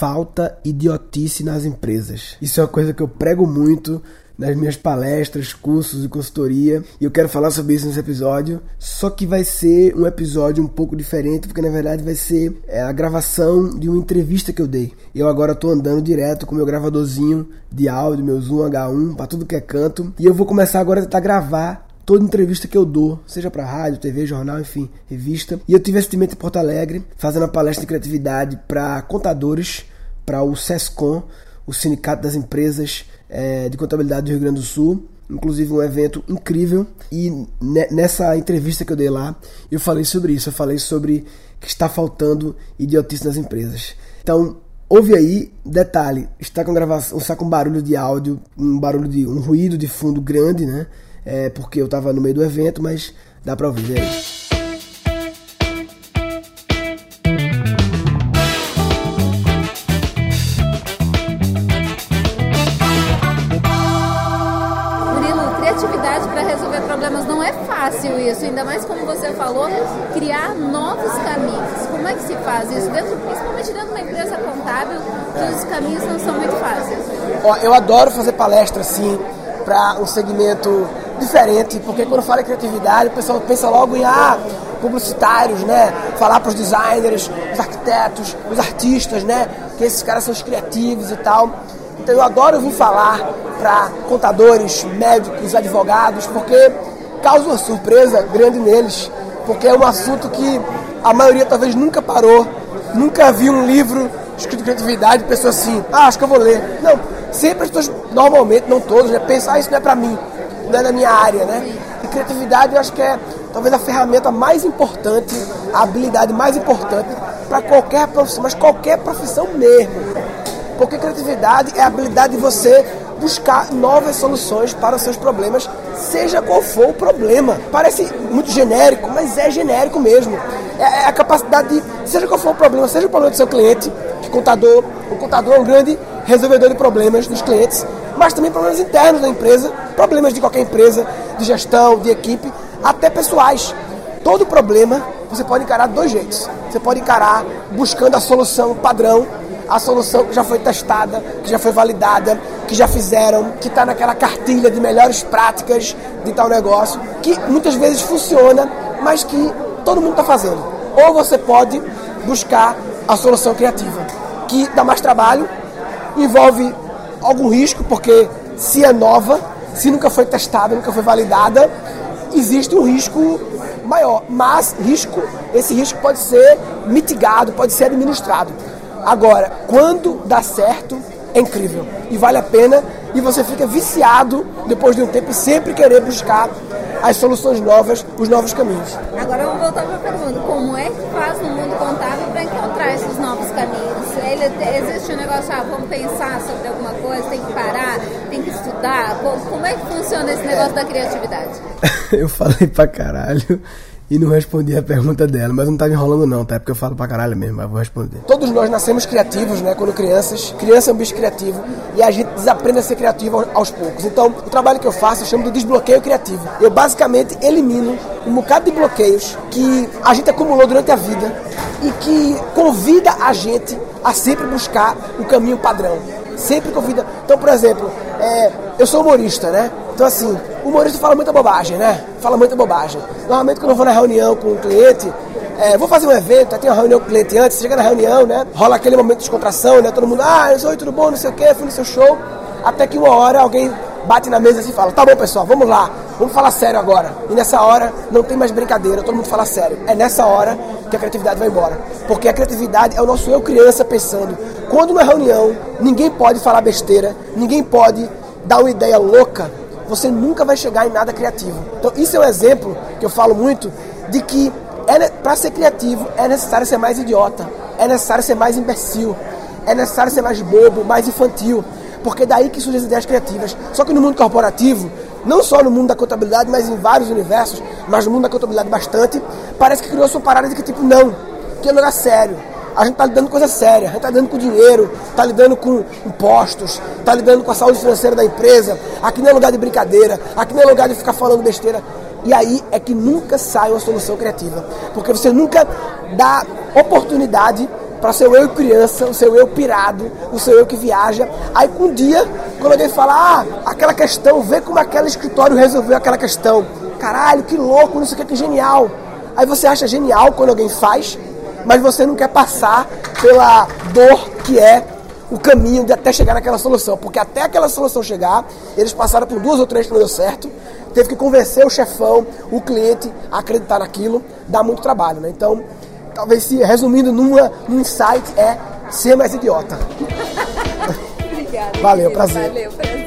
falta idiotice nas empresas. Isso é uma coisa que eu prego muito nas minhas palestras, cursos e consultoria. E eu quero falar sobre isso nesse episódio. Só que vai ser um episódio um pouco diferente, porque na verdade vai ser é, a gravação de uma entrevista que eu dei. Eu agora estou andando direto com meu gravadorzinho de áudio, meu Zoom H1, para tudo que é canto. E eu vou começar agora a tentar gravar toda entrevista que eu dou, seja para rádio, TV, jornal, enfim, revista. E eu tive esse em Porto Alegre, fazendo uma palestra de criatividade para contadores, para o SESCOM, o Sindicato das Empresas é, de Contabilidade do Rio Grande do Sul. Inclusive um evento incrível. E nessa entrevista que eu dei lá, eu falei sobre isso. Eu falei sobre que está faltando idiotice nas empresas. Então, ouve aí, detalhe, está com gravação, está com barulho de áudio, um barulho de um ruído de fundo grande, né? é, porque eu estava no meio do evento, mas dá para ouvir. É isso. Problemas não é fácil isso, ainda mais como você falou, criar novos caminhos. Como é que se faz isso, dentro, principalmente dentro de uma empresa contábil, que os caminhos não são muito fáceis? Ó, eu adoro fazer palestra assim para um segmento diferente, porque quando fala em criatividade, o pessoal pensa logo em ah, publicitários, né? Falar para os designers, os arquitetos, os artistas, né? Que esses caras são os criativos e tal. Então eu adoro vir falar para contadores, médicos, advogados, porque causa uma surpresa grande neles, porque é um assunto que a maioria talvez nunca parou, nunca viu um livro escrito criatividade, pessoa assim, ah, acho que eu vou ler. Não, sempre as pessoas, normalmente, não todos, né, pensam, ah, isso não é para mim não é da minha área, né? E criatividade eu acho que é talvez a ferramenta mais importante, a habilidade mais importante para qualquer profissão, mas qualquer profissão mesmo. Porque criatividade é a habilidade de você buscar novas soluções para os seus problemas, seja qual for o problema. Parece muito genérico, mas é genérico mesmo. É, é a capacidade de, seja qual for o problema, seja o problema do seu cliente, que contador, o contador é um grande resolvedor de problemas dos clientes, mas também problemas internos da empresa, problemas de qualquer empresa, de gestão, de equipe, até pessoais. Todo problema você pode encarar de dois jeitos. Você pode encarar buscando a solução padrão, a solução que já foi testada, que já foi validada, que já fizeram, que está naquela cartilha de melhores práticas de tal negócio, que muitas vezes funciona, mas que todo mundo está fazendo. Ou você pode buscar a solução criativa, que dá mais trabalho, envolve algum risco, porque se é nova, se nunca foi testada, nunca foi validada, existe um risco maior. Mas risco, esse risco pode ser mitigado, pode ser administrado. Agora, quando dá certo, é incrível e vale a pena e você fica viciado depois de um tempo e sempre querer buscar as soluções novas, os novos caminhos. Agora eu vou voltar para a pergunta: como é que faz no mundo contábil para encontrar esses novos caminhos? Ele, existe um negócio, ah, vamos pensar sobre alguma coisa, tem que parar, tem que estudar. Como é que funciona esse negócio da criatividade? eu falei pra caralho e não respondi a pergunta dela, mas não tá me enrolando não, tá? É porque eu falo pra caralho mesmo, mas vou responder. Todos nós nascemos criativos, né? Quando crianças. Criança é um bicho criativo e a gente desaprende a ser criativo aos poucos. Então, o trabalho que eu faço eu chamo de desbloqueio criativo. Eu basicamente elimino um bocado de bloqueios que a gente acumulou durante a vida e que convida a gente a sempre buscar o caminho padrão. Sempre convida. Então, por exemplo, é, eu sou humorista, né? Então, assim, o humorista fala muita bobagem, né? Fala muita bobagem. Normalmente, quando eu vou na reunião com um cliente, é, vou fazer um evento, tem uma reunião com o cliente antes, chega na reunião, né? Rola aquele momento de descontração, né? Todo mundo, ah, oi, tudo bom, não sei o quê, fui no seu show. Até que uma hora alguém bate na mesa e fala: tá bom, pessoal, vamos lá, vamos falar sério agora. E nessa hora não tem mais brincadeira, todo mundo fala sério. É nessa hora que a criatividade vai embora. Porque a criatividade é o nosso eu criança pensando. Quando na reunião ninguém pode falar besteira, ninguém pode dar uma ideia louca, você nunca vai chegar em nada criativo. Então, isso é um exemplo que eu falo muito de que é, para ser criativo é necessário ser mais idiota, é necessário ser mais imbecil, é necessário ser mais bobo, mais infantil, porque é daí que surgem as ideias criativas. Só que no mundo corporativo, não só no mundo da contabilidade, mas em vários universos, mas no mundo da contabilidade bastante, parece que criou sua parada de que tipo, não, que é um lugar sério, a gente está lidando com coisa séria, a gente está lidando com dinheiro, está lidando com impostos, está lidando com a saúde financeira da empresa. Aqui não é lugar de brincadeira, aqui não é lugar de ficar falando besteira. E aí é que nunca sai uma solução criativa, porque você nunca dá oportunidade para o seu eu criança, o seu eu pirado, o seu eu que viaja. Aí um dia, quando alguém fala, ah, aquela questão, vê como aquele escritório resolveu aquela questão. Caralho, que louco, não sei o que, que genial. Aí você acha genial quando alguém faz, mas você não quer passar pela dor que é o caminho de até chegar naquela solução. Porque até aquela solução chegar, eles passaram por duas ou três que não deu certo, teve que convencer o chefão, o cliente a acreditar naquilo, dá muito trabalho, né? Então, talvez se resumindo numa, num insight é ser mais idiota. Valeu, prazer. Valeu, prazer.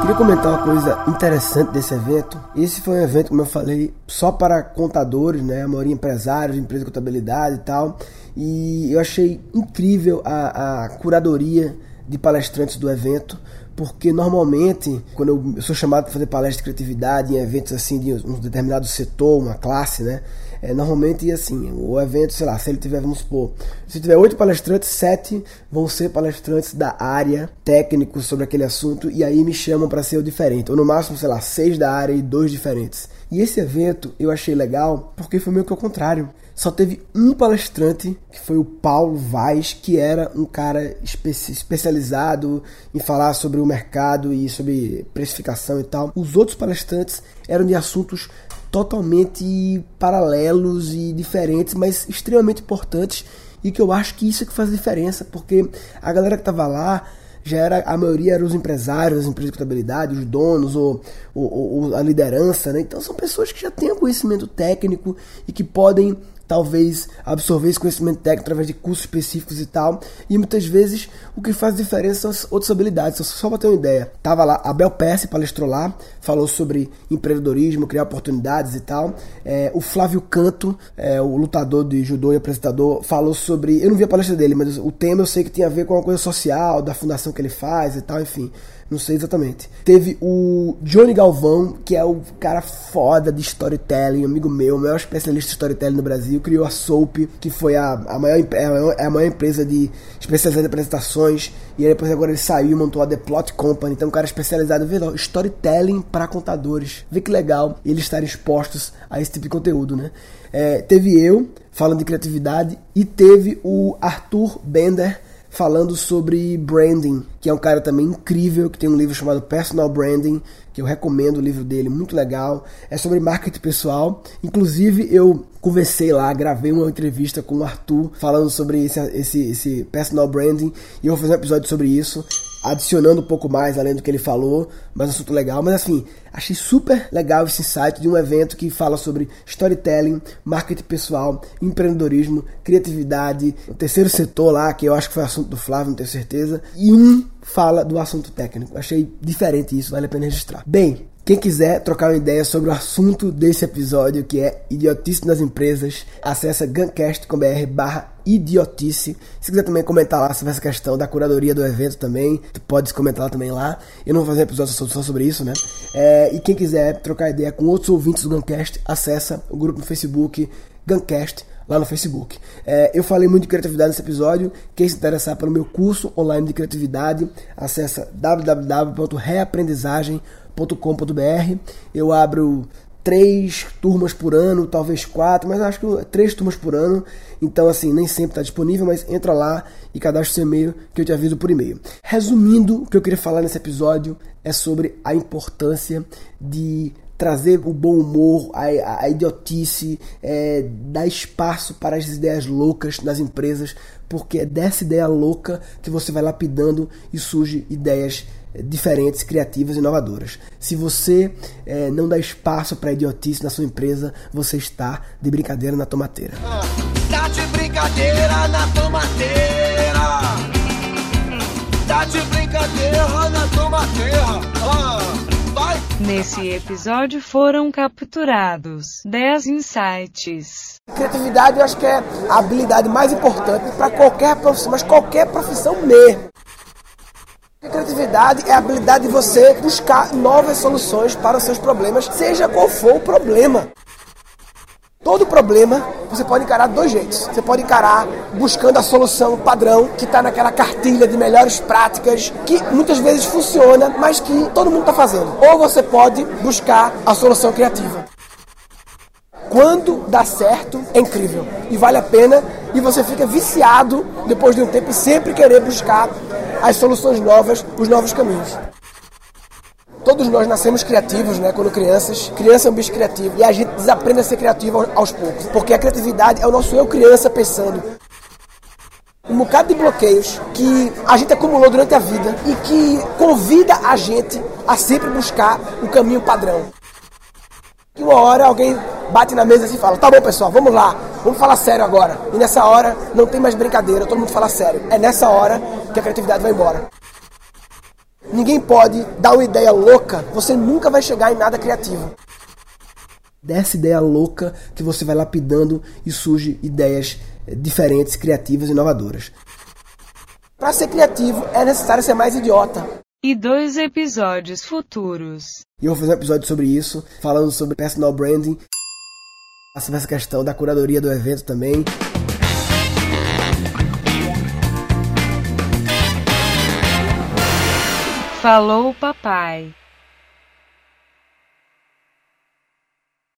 Queria comentar uma coisa interessante desse evento. Esse foi um evento, como eu falei, só para contadores, né? A maioria empresários, empresa de contabilidade e tal. E eu achei incrível a, a curadoria de palestrantes do evento, porque normalmente, quando eu, sou chamado para fazer palestra de criatividade em eventos assim de um determinado setor, uma classe, né? É, normalmente, assim, o evento, sei lá, se ele tiver, vamos supor, se tiver oito palestrantes, sete vão ser palestrantes da área, técnicos sobre aquele assunto, e aí me chamam para ser o diferente. Ou no máximo, sei lá, seis da área e dois diferentes. E esse evento eu achei legal porque foi meio que ao contrário. Só teve um palestrante, que foi o Paulo Vaz, que era um cara espe especializado em falar sobre o mercado e sobre precificação e tal. Os outros palestrantes eram de assuntos totalmente paralelos e diferentes, mas extremamente importantes e que eu acho que isso é que faz diferença, porque a galera que tava lá já era a maioria eram os empresários, as empresas de contabilidade, os donos ou, ou, ou a liderança, né? Então são pessoas que já têm conhecimento técnico e que podem talvez absorver esse conhecimento técnico através de cursos específicos e tal. E muitas vezes o que faz diferença são as outras habilidades. Só para ter uma ideia, tava lá, a Bel Pesce palestrou lá, falou sobre empreendedorismo, criar oportunidades e tal. É, o Flávio Canto, é, o lutador de judô e apresentador, falou sobre. Eu não vi a palestra dele, mas o tema eu sei que tinha a ver com uma coisa social, da fundação que ele faz e tal, enfim. Não sei exatamente. Teve o Johnny Galvão, que é o cara foda de storytelling, amigo meu, o maior especialista de storytelling no Brasil. Criou a Soap, que foi a, a, maior, é a maior empresa de especializada em apresentações. E aí depois agora ele saiu e montou a The Plot Company. Então, um cara especializado em storytelling para contadores. Vê que legal eles estarem expostos a esse tipo de conteúdo, né? É, teve eu falando de criatividade e teve o Arthur Bender falando sobre branding, que é um cara também incrível, que tem um livro chamado Personal Branding, que eu recomendo o livro dele, muito legal. É sobre marketing pessoal. Inclusive, eu conversei lá, gravei uma entrevista com o Arthur falando sobre esse, esse, esse personal branding e eu vou fazer um episódio sobre isso adicionando um pouco mais além do que ele falou, mas assunto legal. Mas assim, achei super legal esse insight de um evento que fala sobre storytelling, marketing pessoal, empreendedorismo, criatividade, o terceiro setor lá, que eu acho que foi assunto do Flávio, não tenho certeza, e um fala do assunto técnico. Achei diferente isso, vale a pena registrar. Bem, quem quiser trocar uma ideia sobre o assunto desse episódio, que é idiotice nas empresas, acessa guncast.com.br barra idiotice. Se quiser também comentar lá sobre essa questão da curadoria do evento também, tu pode comentar lá também lá. Eu não vou fazer episódio só sobre isso, né? É, e quem quiser trocar ideia com outros ouvintes do Guncast, acessa o grupo no Facebook Guncast lá no Facebook. É, eu falei muito de criatividade nesse episódio. Quem se interessar pelo meu curso online de criatividade, acessa www.reaprendizagem.com com.br Eu abro três turmas por ano, talvez quatro, mas acho que três turmas por ano. Então, assim, nem sempre está disponível, mas entra lá e cadastra seu e-mail que eu te aviso por e-mail. Resumindo, o que eu queria falar nesse episódio é sobre a importância de trazer o bom humor, a, a, idiotice, é, dar espaço para as ideias loucas nas empresas, porque é dessa ideia louca que você vai lapidando e surge ideias diferentes, criativas e inovadoras. Se você é, não dá espaço para idiotice na sua empresa, você está de brincadeira na tomateira. Tá de brincadeira na tomateira. Tá de brincadeira na tomateira. Ah. Nesse episódio foram capturados 10 insights. Criatividade eu acho que é a habilidade mais importante para qualquer profissão, mas qualquer profissão mesmo. Criatividade é a habilidade de você buscar novas soluções para os seus problemas, seja qual for o problema. Todo problema você pode encarar de dois jeitos. Você pode encarar buscando a solução padrão que está naquela cartilha de melhores práticas que muitas vezes funciona, mas que todo mundo está fazendo. Ou você pode buscar a solução criativa. Quando dá certo, é incrível e vale a pena e você fica viciado depois de um tempo e sempre querer buscar as soluções novas, os novos caminhos. Todos nós nascemos criativos, né, quando crianças. Criança é um bicho criativo e a gente desaprende a ser criativo aos poucos, porque a criatividade é o nosso eu criança pensando. Um bocado de bloqueios que a gente acumulou durante a vida e que convida a gente a sempre buscar o caminho padrão. E uma hora alguém bate na mesa e fala: Tá bom, pessoal, vamos lá, vamos falar sério agora. E nessa hora não tem mais brincadeira, todo mundo fala sério. É nessa hora que a criatividade vai embora. Ninguém pode dar uma ideia louca, você nunca vai chegar em nada criativo. Dessa ideia louca que você vai lapidando e surge ideias eh, diferentes, criativas e inovadoras. Para ser criativo é necessário ser mais idiota. E dois episódios futuros. E eu vou fazer um episódio sobre isso, falando sobre personal branding, sobre essa questão da curadoria do evento também. Falou papai.